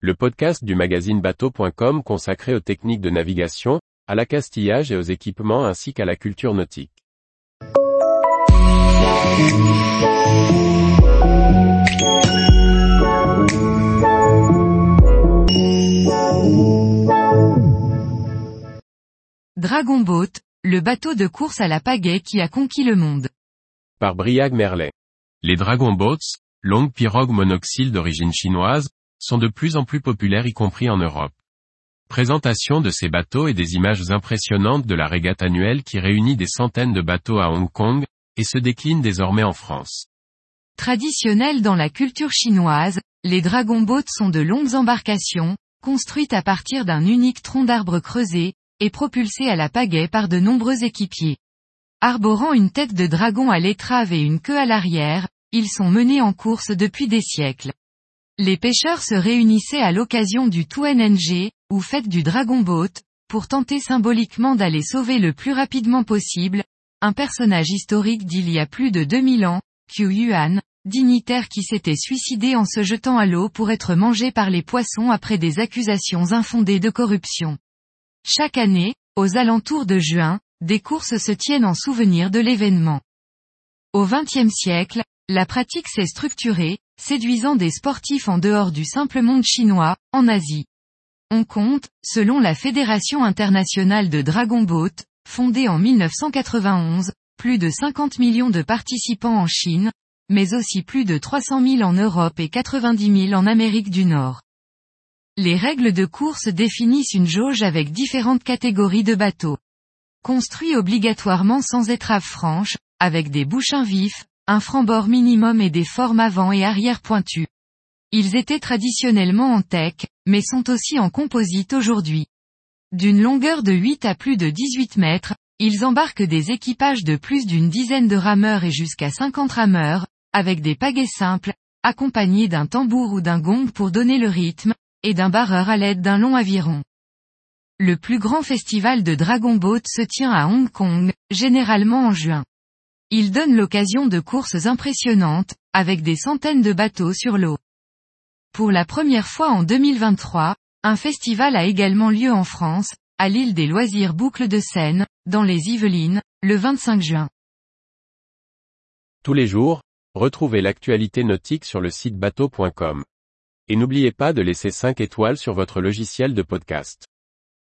le podcast du magazine bateau.com consacré aux techniques de navigation, à l'accastillage et aux équipements ainsi qu'à la culture nautique. Dragon Boat, le bateau de course à la pagaie qui a conquis le monde. Par Briag Merlet. Les Dragon Boats, longues pirogues monoxyles d'origine chinoise, sont de plus en plus populaires y compris en Europe. Présentation de ces bateaux et des images impressionnantes de la régate annuelle qui réunit des centaines de bateaux à Hong Kong, et se décline désormais en France. Traditionnels dans la culture chinoise, les Dragon Boats sont de longues embarcations, construites à partir d'un unique tronc d'arbre creusé, et propulsées à la pagaie par de nombreux équipiers. Arborant une tête de dragon à l'étrave et une queue à l'arrière, ils sont menés en course depuis des siècles. Les pêcheurs se réunissaient à l'occasion du NG, ou fête du Dragon Boat, pour tenter symboliquement d'aller sauver le plus rapidement possible, un personnage historique d'il y a plus de 2000 ans, Qiu Yuan, dignitaire qui s'était suicidé en se jetant à l'eau pour être mangé par les poissons après des accusations infondées de corruption. Chaque année, aux alentours de juin, des courses se tiennent en souvenir de l'événement. Au XXe siècle, la pratique s'est structurée, séduisant des sportifs en dehors du simple monde chinois, en Asie. On compte, selon la Fédération internationale de Dragon Boat, fondée en 1991, plus de 50 millions de participants en Chine, mais aussi plus de 300 000 en Europe et 90 000 en Amérique du Nord. Les règles de course définissent une jauge avec différentes catégories de bateaux. Construits obligatoirement sans étrave franche, avec des bouchins vifs, un franc-bord minimum et des formes avant et arrière pointues. Ils étaient traditionnellement en teck, mais sont aussi en composite aujourd'hui. D'une longueur de 8 à plus de 18 mètres, ils embarquent des équipages de plus d'une dizaine de rameurs et jusqu'à 50 rameurs, avec des pagaies simples, accompagnés d'un tambour ou d'un gong pour donner le rythme, et d'un barreur à l'aide d'un long aviron. Le plus grand festival de Dragon Boat se tient à Hong Kong, généralement en juin. Il donne l'occasion de courses impressionnantes, avec des centaines de bateaux sur l'eau. Pour la première fois en 2023, un festival a également lieu en France, à l'île des loisirs Boucle de Seine, dans les Yvelines, le 25 juin. Tous les jours, retrouvez l'actualité nautique sur le site bateau.com. Et n'oubliez pas de laisser 5 étoiles sur votre logiciel de podcast.